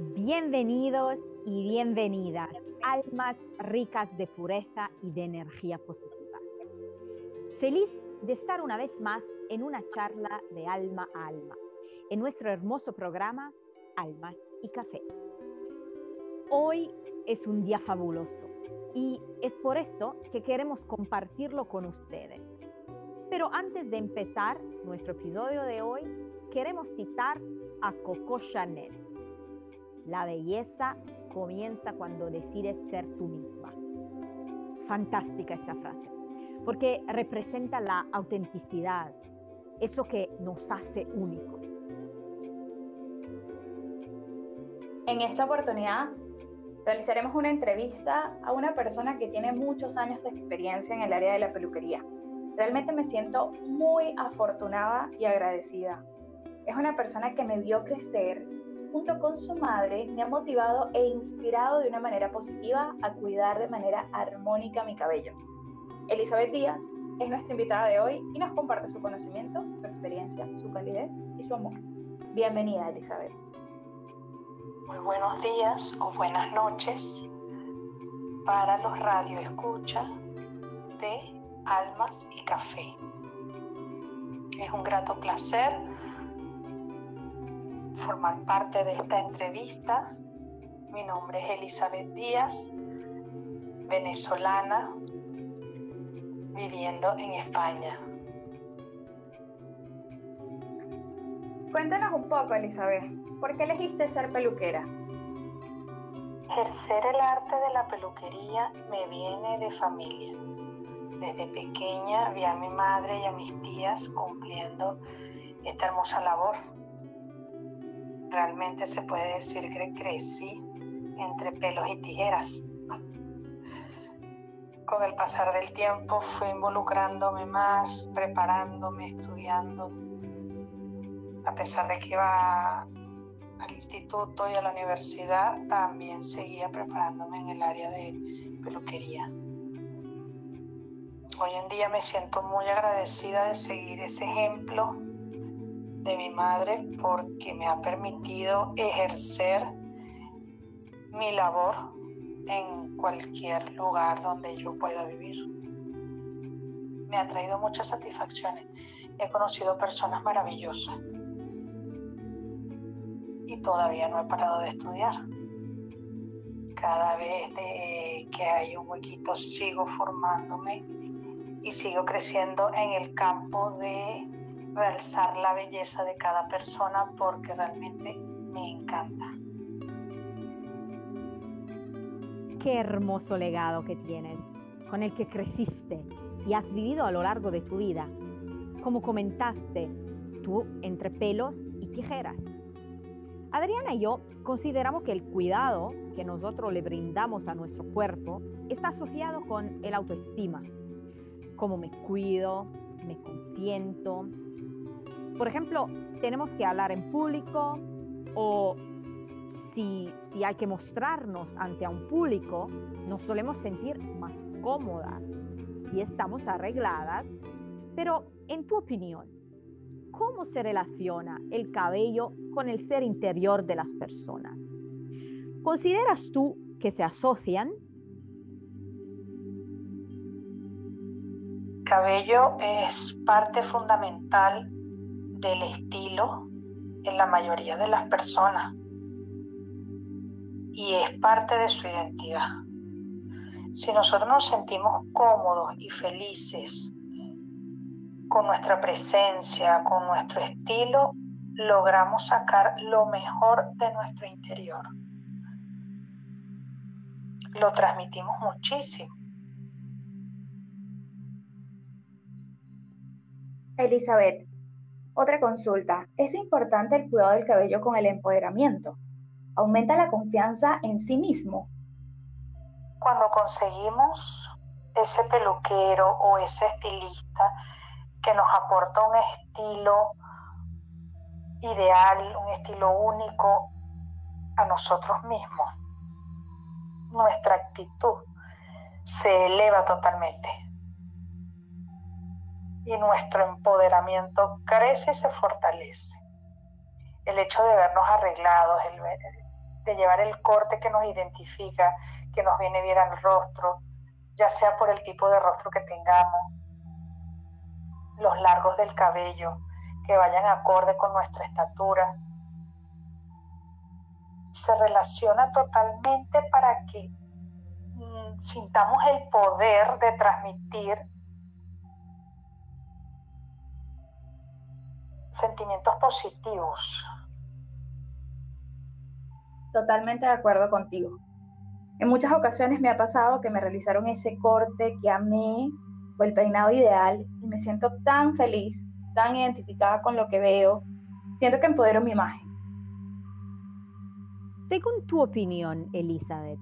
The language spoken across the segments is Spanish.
Bienvenidos y bienvenidas, almas ricas de pureza y de energía positiva. Feliz de estar una vez más en una charla de alma a alma, en nuestro hermoso programa Almas y Café. Hoy es un día fabuloso y es por esto que queremos compartirlo con ustedes. Pero antes de empezar nuestro episodio de hoy, queremos citar a Coco Chanel. La belleza comienza cuando decides ser tú misma. Fantástica esta frase, porque representa la autenticidad, eso que nos hace únicos. En esta oportunidad realizaremos una entrevista a una persona que tiene muchos años de experiencia en el área de la peluquería. Realmente me siento muy afortunada y agradecida. Es una persona que me vio crecer junto con su madre, me ha motivado e inspirado de una manera positiva a cuidar de manera armónica mi cabello. Elizabeth Díaz es nuestra invitada de hoy y nos comparte su conocimiento, su experiencia, su calidez y su amor. Bienvenida, Elizabeth. Muy buenos días o buenas noches para los radio escucha de Almas y Café. Es un grato placer formar parte de esta entrevista. Mi nombre es Elizabeth Díaz, venezolana, viviendo en España. Cuéntanos un poco, Elizabeth, ¿por qué elegiste ser peluquera? Ejercer el arte de la peluquería me viene de familia. Desde pequeña vi a mi madre y a mis tías cumpliendo esta hermosa labor realmente se puede decir que crecí entre pelos y tijeras. Con el pasar del tiempo fui involucrándome más, preparándome, estudiando. A pesar de que iba al instituto y a la universidad, también seguía preparándome en el área de peluquería. Hoy en día me siento muy agradecida de seguir ese ejemplo de mi madre porque me ha permitido ejercer mi labor en cualquier lugar donde yo pueda vivir. Me ha traído muchas satisfacciones. He conocido personas maravillosas y todavía no he parado de estudiar. Cada vez que hay un huequito sigo formándome y sigo creciendo en el campo de realzar la belleza de cada persona porque realmente me encanta. Qué hermoso legado que tienes, con el que creciste y has vivido a lo largo de tu vida. Como comentaste, tú entre pelos y tijeras. Adriana y yo consideramos que el cuidado que nosotros le brindamos a nuestro cuerpo está asociado con el autoestima. Cómo me cuido, me consiento, por ejemplo, tenemos que hablar en público o si, si hay que mostrarnos ante un público, nos solemos sentir más cómodas si estamos arregladas. Pero en tu opinión, ¿cómo se relaciona el cabello con el ser interior de las personas? ¿Consideras tú que se asocian? Cabello es parte fundamental del estilo en la mayoría de las personas y es parte de su identidad. Si nosotros nos sentimos cómodos y felices con nuestra presencia, con nuestro estilo, logramos sacar lo mejor de nuestro interior. Lo transmitimos muchísimo. Elizabeth, otra consulta. ¿Es importante el cuidado del cabello con el empoderamiento? ¿Aumenta la confianza en sí mismo? Cuando conseguimos ese peluquero o ese estilista que nos aporta un estilo ideal, un estilo único a nosotros mismos, nuestra actitud se eleva totalmente y nuestro empoderamiento crece y se fortalece. El hecho de vernos arreglados, de llevar el corte que nos identifica, que nos viene bien al rostro, ya sea por el tipo de rostro que tengamos, los largos del cabello, que vayan acorde con nuestra estatura. Se relaciona totalmente para que mm, sintamos el poder de transmitir sentimientos positivos. Totalmente de acuerdo contigo. En muchas ocasiones me ha pasado que me realizaron ese corte que amé o el peinado ideal y me siento tan feliz, tan identificada con lo que veo. Siento que empodero mi imagen. Según tu opinión, Elizabeth,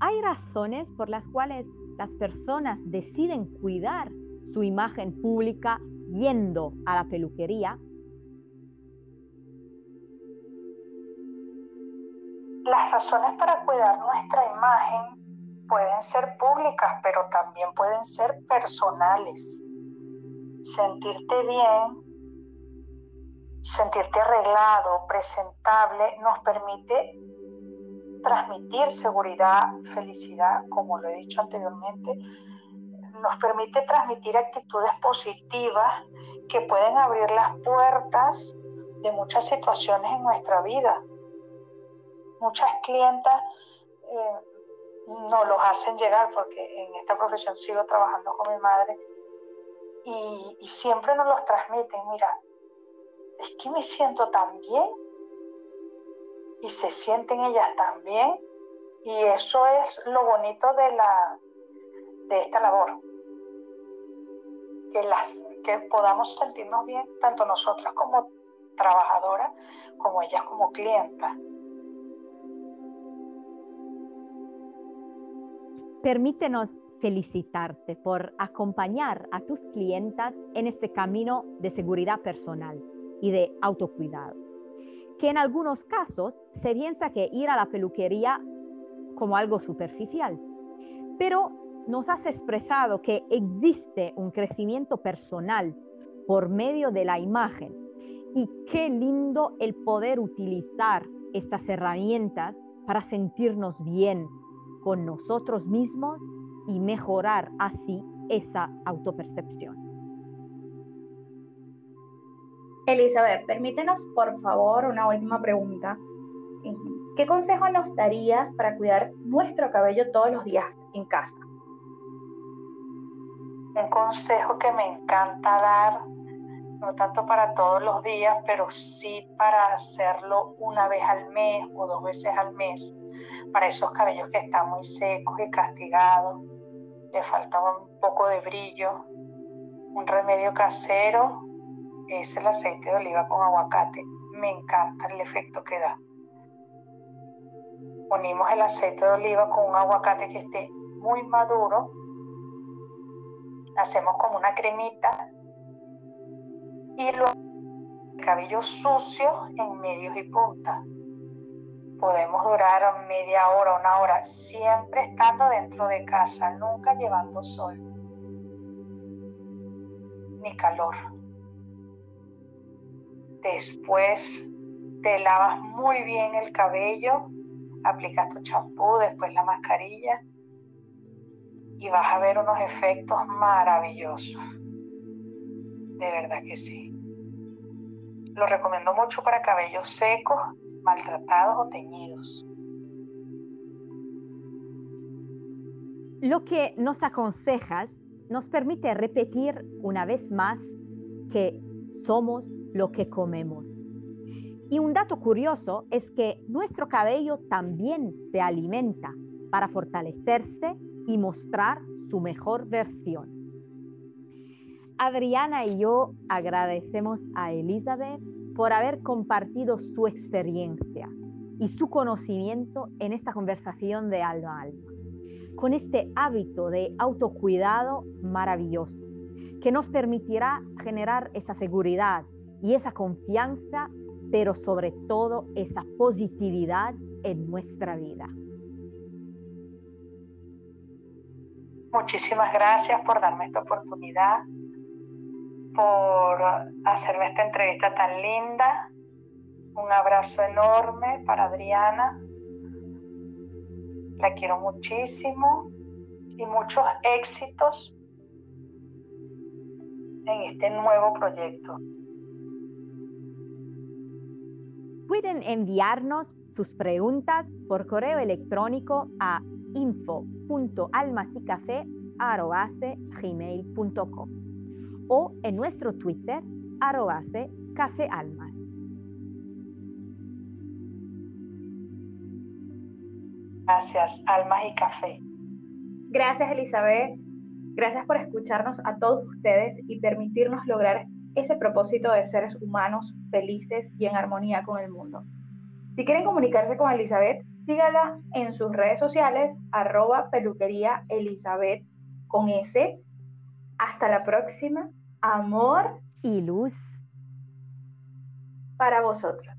¿hay razones por las cuales las personas deciden cuidar su imagen pública yendo a la peluquería? Razones para cuidar nuestra imagen pueden ser públicas, pero también pueden ser personales. Sentirte bien, sentirte arreglado, presentable, nos permite transmitir seguridad, felicidad, como lo he dicho anteriormente, nos permite transmitir actitudes positivas que pueden abrir las puertas de muchas situaciones en nuestra vida muchas clientas eh, no los hacen llegar porque en esta profesión sigo trabajando con mi madre y, siempre nos los transmiten, mira, es que me siento tan bien y se sienten ellas tan bien y eso es lo bonito de la de esta labor que las que podamos sentirnos bien tanto nosotras como trabajadoras como ellas como clientas Permítenos felicitarte por acompañar a tus clientas en este camino de seguridad personal y de autocuidado, que en algunos casos se piensa que ir a la peluquería como algo superficial, pero nos has expresado que existe un crecimiento personal por medio de la imagen. Y qué lindo el poder utilizar estas herramientas para sentirnos bien con nosotros mismos y mejorar así esa autopercepción. Elizabeth, permítenos por favor una última pregunta. ¿Qué consejo nos darías para cuidar nuestro cabello todos los días en casa? Un consejo que me encanta dar, no tanto para todos los días, pero sí para hacerlo una vez al mes o dos veces al mes, para esos cabellos que están muy secos y castigados, le falta un poco de brillo. Un remedio casero es el aceite de oliva con aguacate. Me encanta el efecto que da. Unimos el aceite de oliva con un aguacate que esté muy maduro. Hacemos como una cremita y luego el cabello sucio en medios y puntas podemos durar media hora, una hora, siempre estando dentro de casa, nunca llevando sol ni calor. Después te lavas muy bien el cabello, aplicas tu champú, después la mascarilla y vas a ver unos efectos maravillosos. De verdad que sí. Lo recomiendo mucho para cabellos secos maltratados o teñidos. Lo que nos aconsejas nos permite repetir una vez más que somos lo que comemos. Y un dato curioso es que nuestro cabello también se alimenta para fortalecerse y mostrar su mejor versión. Adriana y yo agradecemos a Elizabeth por haber compartido su experiencia y su conocimiento en esta conversación de alma a alma, con este hábito de autocuidado maravilloso que nos permitirá generar esa seguridad y esa confianza, pero sobre todo esa positividad en nuestra vida. Muchísimas gracias por darme esta oportunidad por hacerme esta entrevista tan linda. Un abrazo enorme para Adriana La quiero muchísimo y muchos éxitos en este nuevo proyecto. Pueden enviarnos sus preguntas por correo electrónico a info.almasycafe.gmail.com o en nuestro Twitter arrobase cafealmas. Gracias, Almas y Café. Gracias, Elizabeth. Gracias por escucharnos a todos ustedes y permitirnos lograr ese propósito de seres humanos felices y en armonía con el mundo. Si quieren comunicarse con Elizabeth, sígala en sus redes sociales, arroba peluquería Elizabeth con S. Hasta la próxima. Amor y luz para vosotros.